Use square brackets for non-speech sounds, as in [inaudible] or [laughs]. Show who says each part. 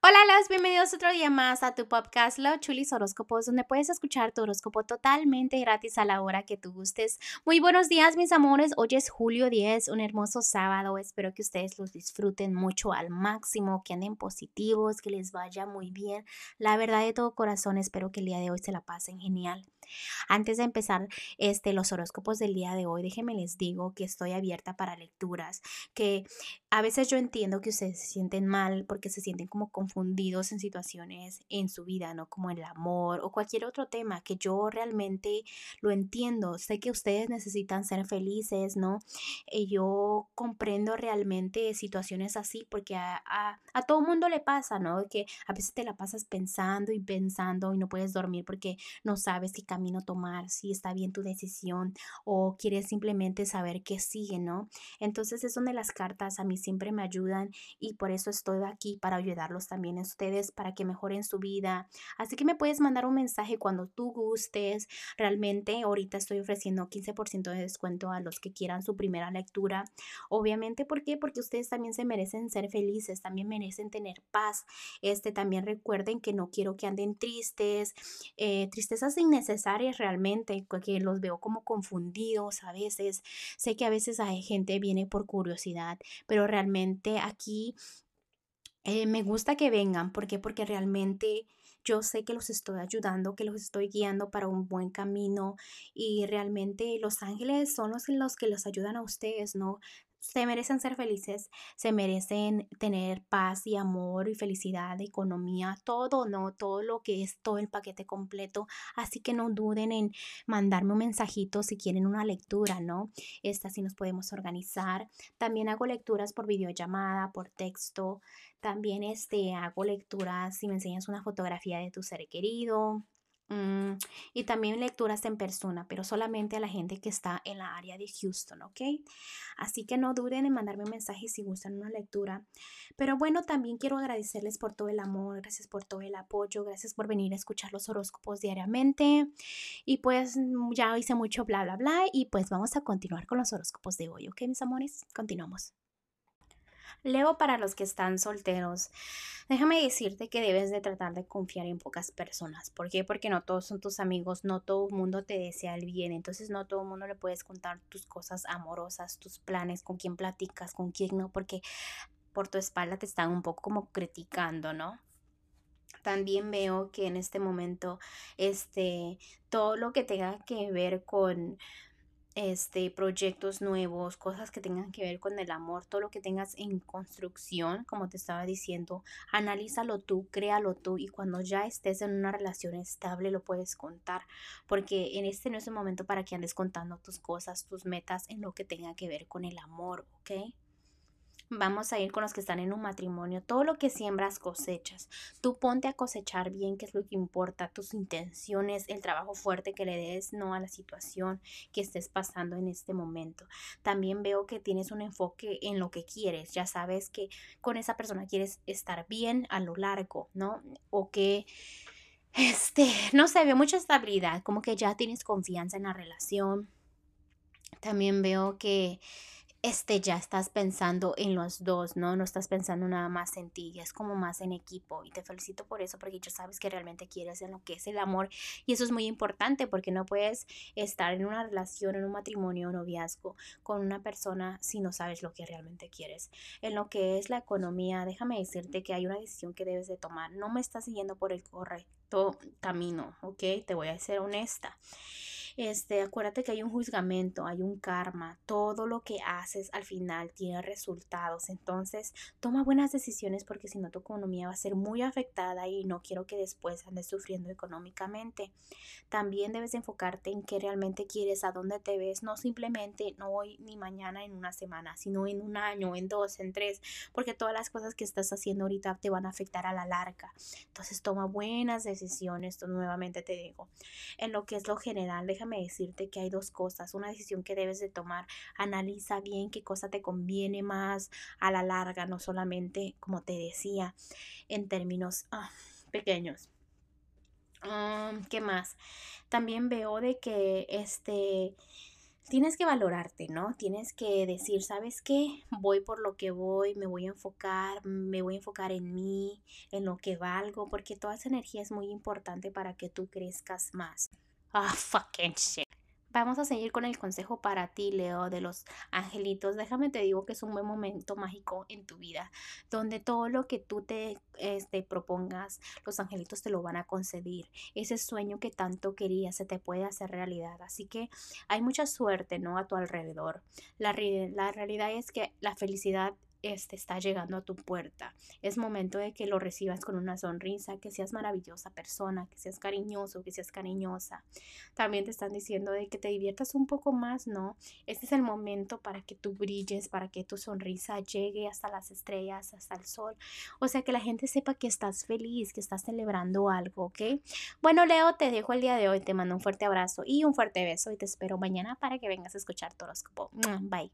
Speaker 1: Hola, los bienvenidos otro día más a tu podcast Los Chulis Horóscopos, donde puedes escuchar tu horóscopo totalmente gratis a la hora que tú gustes. Muy buenos días, mis amores. Hoy es julio 10, un hermoso sábado. Espero que ustedes los disfruten mucho al máximo, que anden positivos, que les vaya muy bien. La verdad de todo corazón, espero que el día de hoy se la pasen genial. Antes de empezar este, los horóscopos del día de hoy, déjenme les digo que estoy abierta para lecturas, que a veces yo entiendo que ustedes se sienten mal porque se sienten como confundidos en situaciones en su vida, ¿no? Como el amor o cualquier otro tema que yo realmente lo entiendo. Sé que ustedes necesitan ser felices, ¿no? Y yo comprendo realmente situaciones así porque a, a, a todo mundo le pasa, ¿no? Que a veces te la pasas pensando y pensando y no puedes dormir porque no sabes si camino tomar, si está bien tu decisión o quieres simplemente saber qué sigue, ¿no? Entonces es donde las cartas a mí siempre me ayudan y por eso estoy aquí para ayudarlos también a ustedes para que mejoren su vida. Así que me puedes mandar un mensaje cuando tú gustes. Realmente ahorita estoy ofreciendo 15% de descuento a los que quieran su primera lectura. Obviamente, ¿por qué? Porque ustedes también se merecen ser felices, también merecen tener paz. Este también recuerden que no quiero que anden tristes, eh, tristezas innecesarias realmente, que los veo como confundidos a veces. Sé que a veces hay gente viene por curiosidad, pero realmente aquí eh, me gusta que vengan. ¿Por qué? Porque realmente yo sé que los estoy ayudando, que los estoy guiando para un buen camino y realmente los ángeles son los, los que los ayudan a ustedes, ¿no? Se merecen ser felices, se merecen tener paz y amor y felicidad, economía, todo, ¿no? Todo lo que es todo el paquete completo. Así que no duden en mandarme un mensajito si quieren una lectura, ¿no? Esta sí nos podemos organizar. También hago lecturas por videollamada, por texto. También este, hago lecturas si me enseñas una fotografía de tu ser querido. Mm, y también lecturas en persona, pero solamente a la gente que está en la área de Houston, ¿ok? Así que no duden en mandarme un mensaje si gustan una lectura. Pero bueno, también quiero agradecerles por todo el amor, gracias por todo el apoyo, gracias por venir a escuchar los horóscopos diariamente. Y pues mm, ya hice mucho bla, bla, bla. Y pues vamos a continuar con los horóscopos de hoy, ¿ok, mis amores? Continuamos. Leo para los que están solteros. Déjame decirte que debes de tratar de confiar en pocas personas. ¿Por qué? Porque no todos son tus amigos, no todo el mundo te desea el bien. Entonces no todo el mundo le puedes contar tus cosas amorosas, tus planes, con quién platicas, con quién no, porque por tu espalda te están un poco como criticando, ¿no? También veo que en este momento, este, todo lo que tenga que ver con este, proyectos nuevos, cosas que tengan que ver con el amor, todo lo que tengas en construcción, como te estaba diciendo, analízalo tú, créalo tú y cuando ya estés en una relación estable lo puedes contar, porque en este no es el momento para que andes contando tus cosas, tus metas en lo que tenga que ver con el amor, ¿ok? Vamos a ir con los que están en un matrimonio. Todo lo que siembras cosechas. Tú ponte a cosechar bien, que es lo que importa, tus intenciones, el trabajo fuerte que le des, no a la situación que estés pasando en este momento. También veo que tienes un enfoque en lo que quieres. Ya sabes que con esa persona quieres estar bien a lo largo, ¿no? O que [laughs] este, no sé, veo mucha estabilidad, como que ya tienes confianza en la relación. También veo que este, ya estás pensando en los dos, ¿no? No estás pensando nada más en ti, es como más en equipo. Y te felicito por eso, porque yo sabes que realmente quieres en lo que es el amor. Y eso es muy importante, porque no puedes estar en una relación, en un matrimonio, un noviazgo con una persona si no sabes lo que realmente quieres. En lo que es la economía, déjame decirte que hay una decisión que debes de tomar. No me estás siguiendo por el correcto camino, ¿ok? Te voy a ser honesta. Este, acuérdate que hay un juzgamento, hay un karma, todo lo que haces al final tiene resultados. Entonces, toma buenas decisiones porque si no tu economía va a ser muy afectada y no quiero que después andes sufriendo económicamente. También debes enfocarte en qué realmente quieres, a dónde te ves, no simplemente no hoy ni mañana en una semana, sino en un año, en dos, en tres, porque todas las cosas que estás haciendo ahorita te van a afectar a la larga. Entonces, toma buenas decisiones, nuevamente te digo. En lo que es lo general, déjame decirte que hay dos cosas, una decisión que debes de tomar, analiza bien qué cosa te conviene más a la larga, no solamente, como te decía, en términos ah, pequeños. ¿Qué más? También veo de que este tienes que valorarte, ¿no? Tienes que decir, ¿sabes qué? Voy por lo que voy, me voy a enfocar, me voy a enfocar en mí, en lo que valgo, porque toda esa energía es muy importante para que tú crezcas más. Ah, fucking shit. Vamos a seguir con el consejo para ti, Leo, de los angelitos. Déjame te digo que es un buen momento mágico en tu vida, donde todo lo que tú te este, propongas, los angelitos te lo van a conceder. Ese sueño que tanto querías se te puede hacer realidad. Así que hay mucha suerte, ¿no? A tu alrededor. La, la realidad es que la felicidad este está llegando a tu puerta. Es momento de que lo recibas con una sonrisa, que seas maravillosa persona, que seas cariñoso, que seas cariñosa. También te están diciendo de que te diviertas un poco más, ¿no? Este es el momento para que tú brilles, para que tu sonrisa llegue hasta las estrellas, hasta el sol. O sea, que la gente sepa que estás feliz, que estás celebrando algo, ¿ok? Bueno, Leo, te dejo el día de hoy. Te mando un fuerte abrazo y un fuerte beso y te espero mañana para que vengas a escuchar tu horóscopo. Bye.